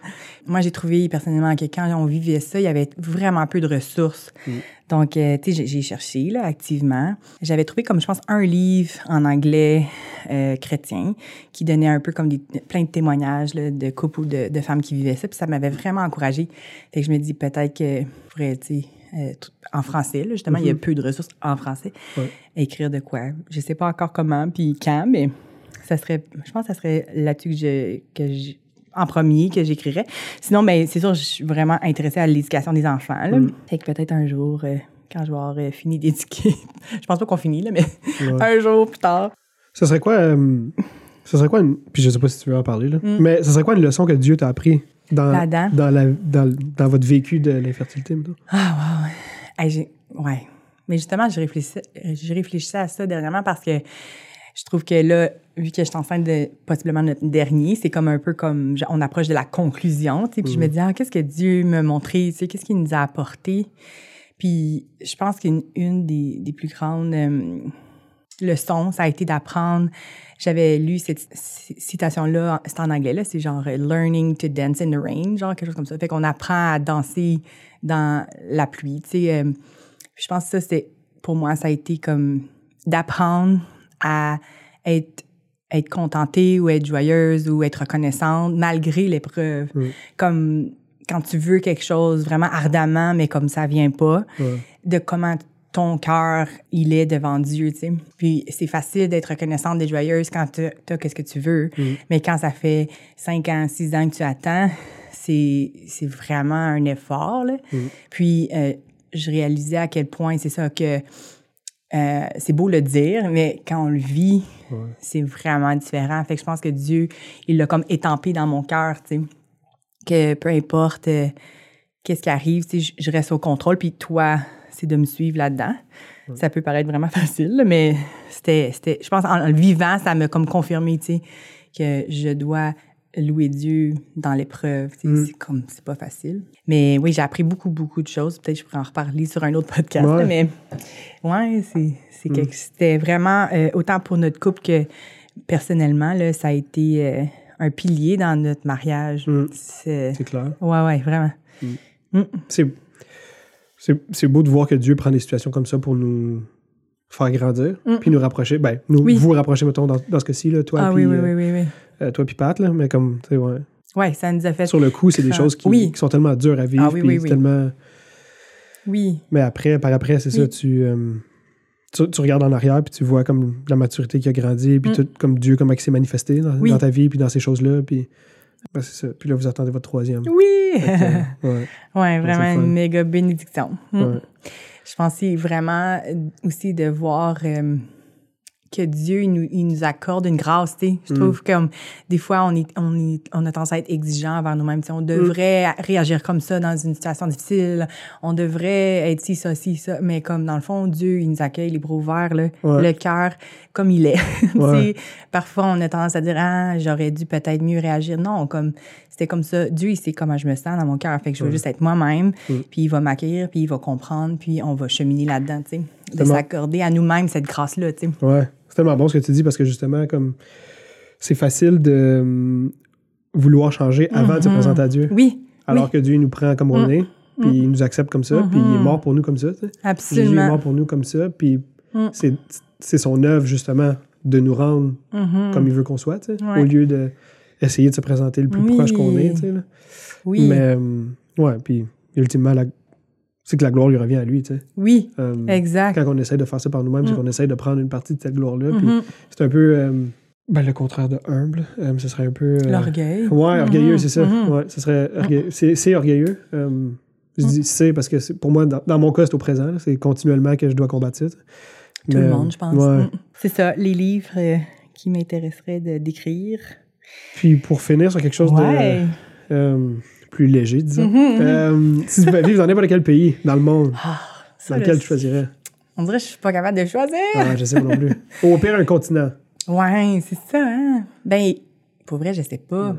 Moi, j'ai trouvé personnellement que quand on vivait ça, il y avait vraiment peu de ressources. Mm. Donc, euh, tu sais, j'ai- cherché là, activement. J'avais trouvé comme, je pense, un livre en anglais euh, chrétien qui donnait un peu comme des, plein de témoignages là, de couples ou de, de femmes qui vivaient ça. Puis ça m'avait vraiment encouragée. Fait que je me dis peut-être que je pourrais, tu sais, euh, tout- en français, là, justement, il y a peu de ressources en français. Ouais. Écrire de quoi? Je sais pas encore comment puis quand, mais ça serait, je pense que ça serait là-dessus que je, que je- en premier que j'écrirais. Sinon, ben, c'est sûr, je suis vraiment intéressée à l'éducation des enfants. Là. Mm. Fait que peut-être un jour, euh, quand je vais avoir euh, fini d'éduquer, je pense pas qu'on finit, là, mais Ouais. un jour plus tard. Ce serait quoi. euh, ce serait quoi. une- puis je sais pas si tu veux en parler, là. Mm. Mais ce serait quoi une leçon que Dieu t'a appris dans, dans, la, dans, dans votre vécu de l'infertilité? Ah, wow. Ouais. Mais justement, je réfléchissais, je réfléchissais à ça dernièrement parce que je trouve que là, vu que je suis enceinte de possiblement notre dernier, c'est comme un peu comme on approche de la conclusion, tu sais, puis je me dis ah, qu'est-ce que Dieu m'a montré, tu sais, qu'est-ce qu'il nous a apporté? Puis je pense qu'une une des, des plus grandes euh, leçons, ça a été d'apprendre. J'avais lu cette citation-là, c'est en anglais, là, c'est genre euh, learning to dance in the rain, genre quelque chose comme ça. Fait qu'on apprend à danser dans la pluie, tu sais. euh, je pense que ça, c'est, pour moi, ça a été comme d'apprendre à être, être contentée ou être joyeuse ou être reconnaissante malgré l'épreuve. Mm. Comme quand tu veux quelque chose vraiment ardemment, mais comme ça vient pas, de comment ton cœur, il est devant Dieu, tu sais. Puis c'est facile d'être reconnaissante, d'être joyeuse quand tu as qu'est-ce que tu veux. Mais quand ça fait 5 ans, 6 ans que tu attends, c'est c'est vraiment un effort, là. Puis euh, je réalisais à quel point c'est ça que euh, c'est beau le dire, mais quand on le vit, Ouais. c'est vraiment différent. Fait que je pense que Dieu, il l'a comme étampé dans mon cœur, tu sais. Que peu importe euh, qu'est-ce qui arrive, tu sais, je- je reste au contrôle, puis toi, c'est de me suivre là-dedans. Ça peut paraître vraiment facile, mais c'était, c'était, je pense, en, en le vivant, ça m'a comme confirmé, tu sais, que je dois louer Dieu dans l'épreuve. Mm. C'est comme, c'est pas facile. Mais oui, j'ai appris beaucoup, beaucoup de choses. Peut-être que je pourrais en reparler sur un autre podcast, Ouais. mais ouais, c'est, Mm. c'était vraiment, euh, autant pour notre couple que personnellement, là, ça a été euh, un pilier dans notre mariage. Mm. C'est, clair. ouais, ouais, vraiment. C'est, c'est, c'est beau de voir que Dieu prend des situations comme ça pour nous faire grandir, Mm. puis nous rapprocher. Ben, nous, Oui. vous rapprocher, mettons, dans, dans ce cas-ci, là, toi, Ah puis oui, oui, euh, oui, oui, oui. Euh, toi puis Pat, là, mais comme, tu sais, ouais. Ouais, ça nous a fait. Sur le coup, c'est des choses qui, Oui. qui sont tellement dures à vivre. Ah oui, oui, oui. tellement... Oui. Mais après, par après, c'est ça, tu, euh, tu, tu regardes en arrière, puis tu vois comme la maturité qui a grandi, puis Mm. tout, comme Dieu, comment il s'est manifesté dans, ta vie, puis dans ces choses-là, puis ben, c'est ça. Puis là, vous attendez votre troisième. Oui! Que, ouais, ouais, vraiment une méga bénédiction. Mm. ouais. Je pensais vraiment aussi de voir euh, que Dieu il nous, il nous accorde une grâce, tu sais. Je Mm. trouve comme des fois on est on est on a tendance à être exigeant envers nous-mêmes. On devrait réagir comme ça dans une situation difficile. On devrait être ci ça ci ça, mais comme dans le fond Dieu il nous accueille les bras ouverts là, Ouais. le cœur comme il est. Ouais. parfois on a tendance à dire ah j'aurais dû peut-être mieux réagir. Non, comme c'était comme ça. Dieu il sait comment je me sens dans mon cœur, fait que je veux juste être moi-même. Mm. Puis il va m'accueillir, puis il va comprendre, puis on va cheminer là-dedans. De s'accorder à nous-mêmes cette grâce-là. Ouais. C'est tellement bon ce que tu dis, parce que justement, comme c'est facile de hum, vouloir changer avant de se Mhm. présenter à Dieu, Oui, alors oui, que Dieu nous prend comme on Mm. est, puis il nous accepte comme ça, puis il est Mhm. mort pour nous comme ça, sais. Jésus est absolument. mort pour nous comme ça, puis Mm. c'est c'est son œuvre, justement, de nous rendre Mhm. comme il veut qu'on soit, Ouais. au lieu de essayer de se présenter le plus Oui. proche qu'on est, là. Oui, Mais, euh, ouais, puis ultimement, la- c'est que la gloire lui revient à lui, tu sais. oui, Euh, exact. quand on essaie de faire ça par nous-mêmes, c'est Mm. qu'on essaie de prendre une partie de cette gloire-là, Mhm. c'est un peu euh, ben, le contraire de humble. Euh, ce serait un peu... L'orgueil. Ouais, orgueilleux, Mhm. c'est ça. Mhm. Ouais, ce serait orgueilleux. C'est orgueilleux. Je dis c'est parce que pour moi, dans, dans mon cas, c'est au présent. C'est continuellement que je dois combattre ça. Tout Mais, le monde, je pense. ouais. Mm. C'est ça, les livres qui m'intéresseraient d'écrire. Puis pour finir sur quelque chose Ouais. de plus léger, disons. Euh, si tu pouvais vivre dans n'importe quel pays dans le monde, Ah, dans lequel tu choisirais? On dirait que je suis pas capable de choisir. Ah, je sais pas non plus. Au pire, un continent. Ouais, c'est ça, hein? Ben, pour vrai, je sais pas.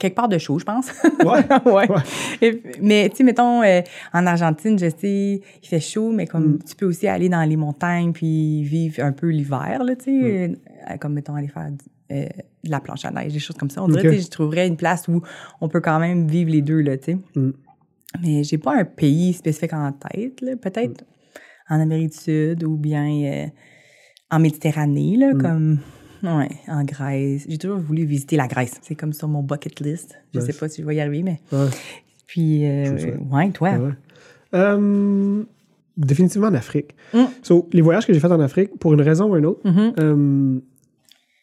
Quelque part de chaud, je pense. Ouais. ouais. Ouais. Et- mais, tu sais, mettons, euh, en Argentine, je sais, il fait chaud, mais comme Mm. tu peux aussi aller dans les montagnes puis vivre un peu l'hiver, là, tu sais, euh, comme, mettons, aller faire du- euh, de la planche à neige, des choses comme ça. On dirait, sais, je trouverais une place où on peut quand même vivre les deux, là, tu sais. Mm. Mais j'ai pas un pays spécifique en tête, là. Peut-être Mm. en Amérique du Sud ou bien euh, en Méditerranée, là, Mm. comme... Ouais, en Grèce. J'ai toujours voulu visiter la Grèce. C'est comme sur mon bucket list. Je Nice. sais pas si je vais y arriver, mais... Ouais. Puis, euh, ouais, toi. Ouais. Euh, définitivement en Afrique. Mm. So, les voyages que j'ai faits en Afrique, pour une raison ou une autre, Mhm. euh,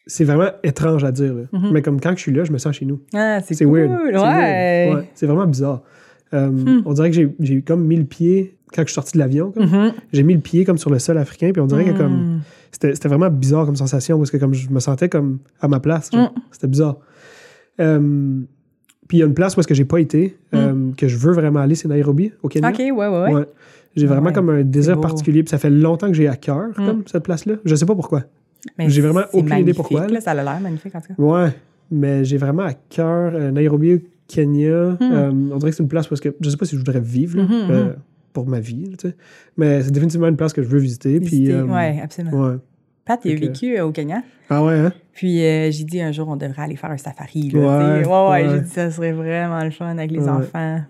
c'est vraiment étrange à dire. là. Mhm. Mais comme quand je suis là, je me sens chez nous. Ah, c'est cool. weird. C'est Ouais. weird. Ouais, C'est vraiment bizarre. Euh, Hmm. On dirait que j'ai- comme mis le pied, quand je suis sorti de l'avion, Mhm. j'ai mis le pied comme sur le sol africain, puis on dirait que comme Mm. c'était vraiment bizarre comme sensation, parce que comme je me sentais comme à ma place. genre. Mm. C'était bizarre. Euh, puis il y a une place où est-ce que j'ai pas été, euh, que je veux vraiment aller, c'est Nairobi, au Kenya. OK, ouais, ouais, ouais. Ouais. J'ai vraiment Ouais, comme un désir particulier, puis ça fait longtemps que j'ai à cœur, comme cette place-là. Je sais pas pourquoi. J'ai vraiment aucune idée pourquoi, là. Ça a l'air magnifique, en tout cas. Ouais, mais j'ai vraiment à cœur euh, Nairobi, Kenya. Mm. Euh, on dirait que c'est une place est-ce que je sais pas si je voudrais vivre là, Mhm, euh, pour ma vie, là, tu sais. mais c'est définitivement une place que je veux visiter. Puis, Visiter. euh, ouais, absolument. ouais. Pat, il a vécu au Kenya. Ah ouais, hein? Puis euh, j'ai dit un jour, on devrait aller faire un safari. Là, Ouais, ouais, ouais. ouais. J'ai dit, ça serait vraiment le fun avec les Ouais. enfants.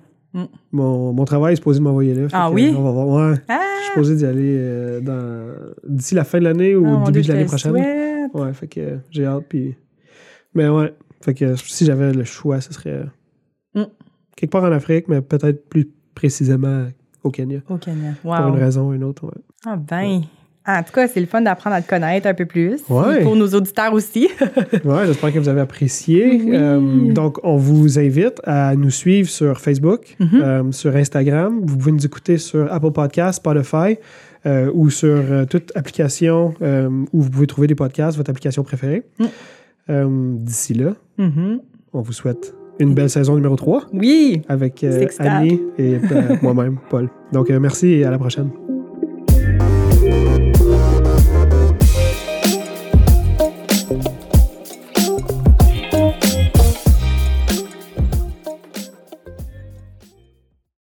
Mon, mon travail est supposé m'envoyer là. Ah oui? On va voir. Ouais. Ah! Je suis supposé d'y aller euh, dans... d'ici la fin de l'année ou au mon début Dieu, de l'année prochaine. souhaite. Ouais, fait que euh, j'ai hâte. Puis... Mais ouais, fait que si j'avais le choix, ce serait Mm. quelque part en Afrique, mais peut-être plus précisément au Kenya. Au Kenya. Pour une raison ou une autre. Ouais. Ah ben. En tout cas, c'est le fun d'apprendre à te connaître un peu plus. Ouais. Pour nos auditeurs aussi. Ouais, j'espère que vous avez apprécié. Oui. Euh, donc, on vous invite à nous suivre sur Facebook, Mhm. euh, sur Instagram. Vous pouvez nous écouter sur Apple Podcasts, Spotify euh, ou sur toute application où vous pouvez trouver des podcasts, votre application préférée. Mm. D'ici là, Mhm. on vous souhaite une belle saison numéro 3 Oui. avec euh. Annie et euh, moi-même, Paul. Donc, euh, merci et à la prochaine.